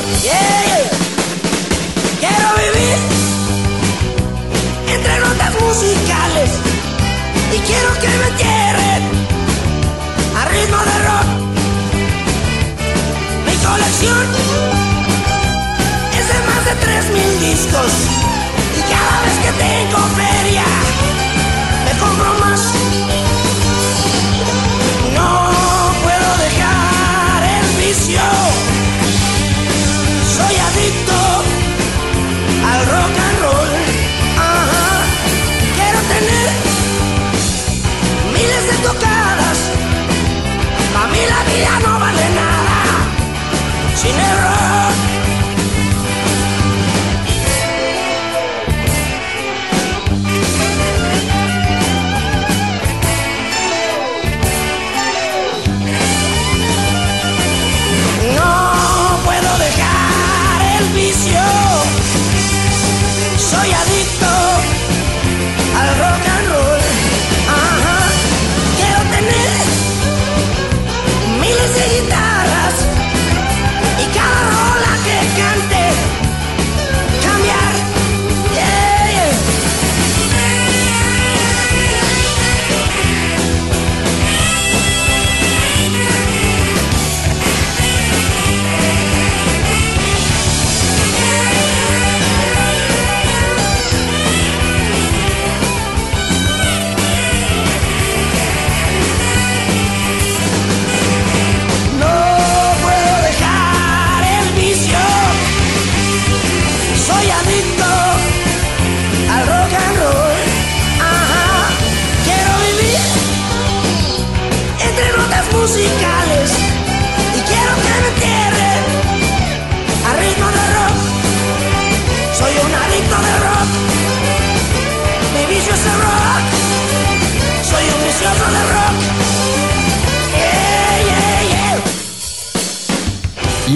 Quiero vivir entre notas musicales y quiero que me entierren a ritmo de rock. Colección es de más de 3000 discos y cada vez que tengo feria me compro más. No puedo dejar el vicio. Soy adicto sin el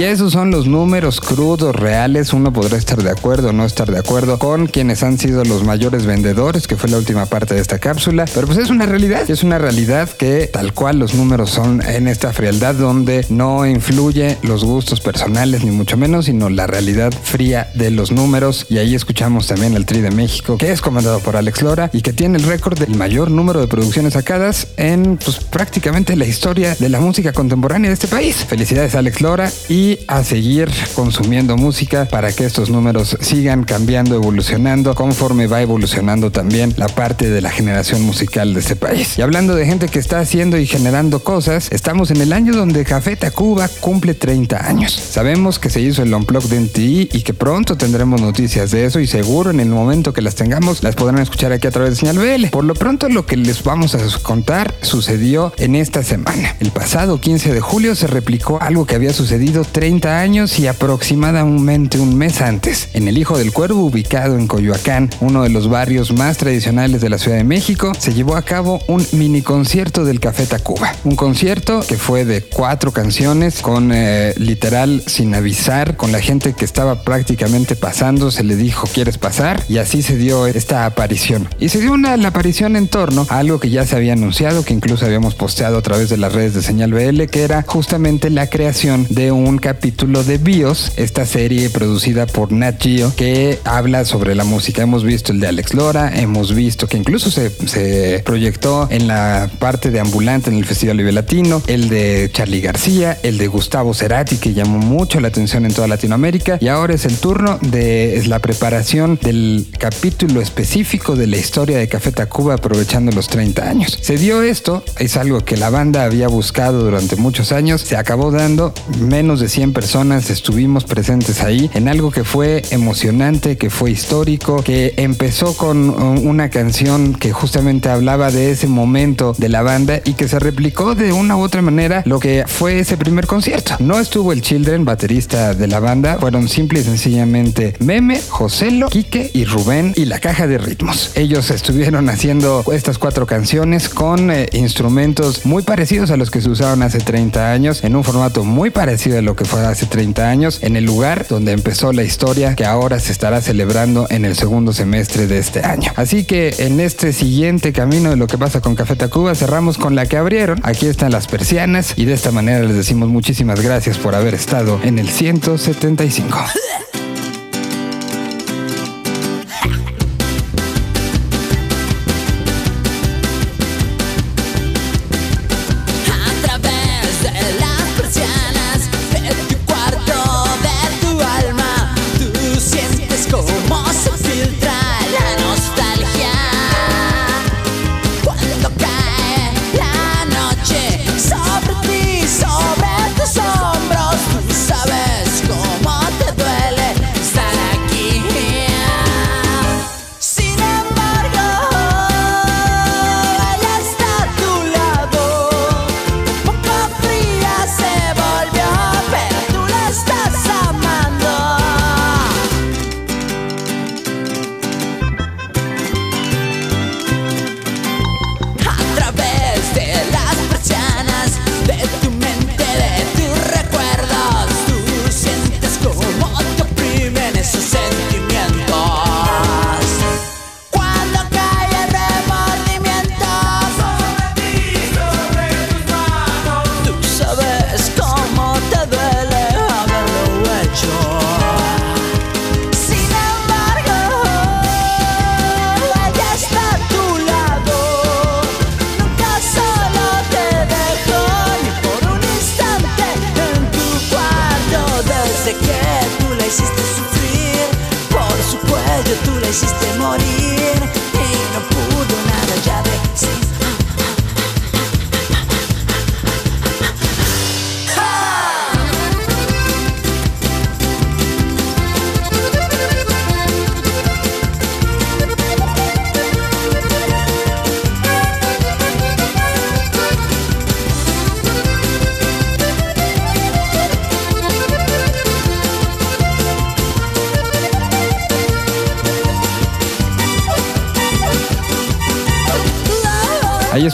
Esos son los números crudos, reales. Uno podrá estar de acuerdo o no estar de acuerdo con quienes han sido los mayores vendedores, que fue la última parte de esta cápsula. Pero pues es una realidad. Es una realidad que tal cual los números son en esta frialdad donde no influye los gustos personales, ni mucho menos, sino la realidad fría de los números. Y ahí escuchamos también el Tri de México, que es comandado por Alex Lora y que tiene el récord del mayor número de producciones sacadas en pues, prácticamente la historia de la música contemporánea de este país. Felicidades Alex Lora y a seguir consumiendo música para que estos números sigan cambiando, evolucionando, conforme va evolucionando también la parte de la generación musical de este país. Y hablando de gente que está haciendo y generando cosas, estamos en el año donde Café Tacuba cumple 30 años. Sabemos que se hizo el Unplug de NTI y que pronto tendremos noticias de eso y seguro en el momento que las tengamos las podrán escuchar aquí a través de Señal BL. Por lo pronto lo que les vamos a contar sucedió en esta semana. El pasado 15 de julio se replicó algo que había sucedido 30 años y aproximadamente un mes antes, en el Hijo del Cuervo, ubicado en Coyoacán, uno de los barrios más tradicionales de la Ciudad de México, se llevó a cabo un mini concierto del Café Tacuba. Un concierto que fue de cuatro canciones con eh, literal sin avisar, con la gente que estaba prácticamente pasando, se le dijo ¿quieres pasar? Y así se dio esta aparición. Y se dio una, la aparición en torno a algo que ya se había anunciado, que incluso habíamos posteado a través de las redes de Señal BL, que era justamente la creación de un capítulo de BIOS, esta serie producida por Nat Geo, que habla sobre la música. Hemos visto el de Alex Lora, hemos visto que incluso se, se proyectó en la parte de Ambulante en el Festival Vive Latino, el de Charlie García, el de Gustavo Cerati, que llamó mucho la atención en toda Latinoamérica, y ahora es el turno de la preparación del capítulo específico de la historia de Café Tacuba aprovechando los 30 años. Se dio esto, es algo que la banda había buscado durante muchos años, se acabó dando, menos de 100 personas estuvimos presentes ahí en algo que fue emocionante, que fue histórico, que empezó con uh, una canción que justamente hablaba de ese momento de la banda y que se replicó de una u otra manera lo que fue ese primer concierto. No estuvo el Children, baterista de la banda, fueron simple y sencillamente Meme, Joselo, Quique y Rubén y la caja de ritmos. Ellos estuvieron haciendo estas cuatro canciones con eh, instrumentos muy parecidos a los que se usaban hace 30 años, en un formato muy parecido a lo que fue hace 30 años, en el lugar donde empezó la historia que ahora se estará celebrando en el segundo semestre de este año. Así que en este siguiente camino de lo que pasa con Café Tacuba cerramos con la que abrieron. Aquí están las persianas y de esta manera les decimos muchísimas gracias por haber estado en el 175.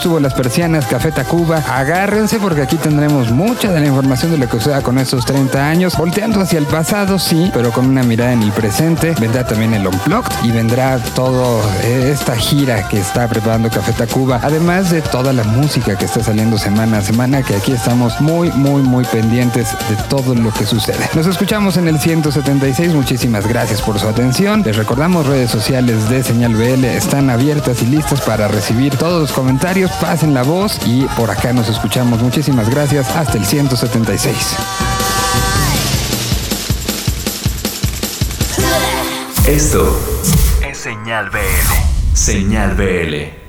estuvo las persianas, Café Tacuba. Agárrense porque aquí tendremos mucha de la información de lo que suceda con estos 30 años. Volteando hacia el pasado, sí, pero con una mirada en el presente. Vendrá también el Unplugged y vendrá todo eh, esta gira que está preparando Café Tacuba. Además de toda la música que está saliendo semana a semana, que aquí estamos muy, muy, muy pendientes de todo lo que sucede. Nos escuchamos en el 176. Muchísimas gracias por su atención. Les recordamos redes sociales de Señal BL están abiertas y listas para recibir todos los comentarios. Pasen la voz y por acá nos escuchamos. Muchísimas gracias. Hasta el 176. Esto es Señal BL. Señal BL.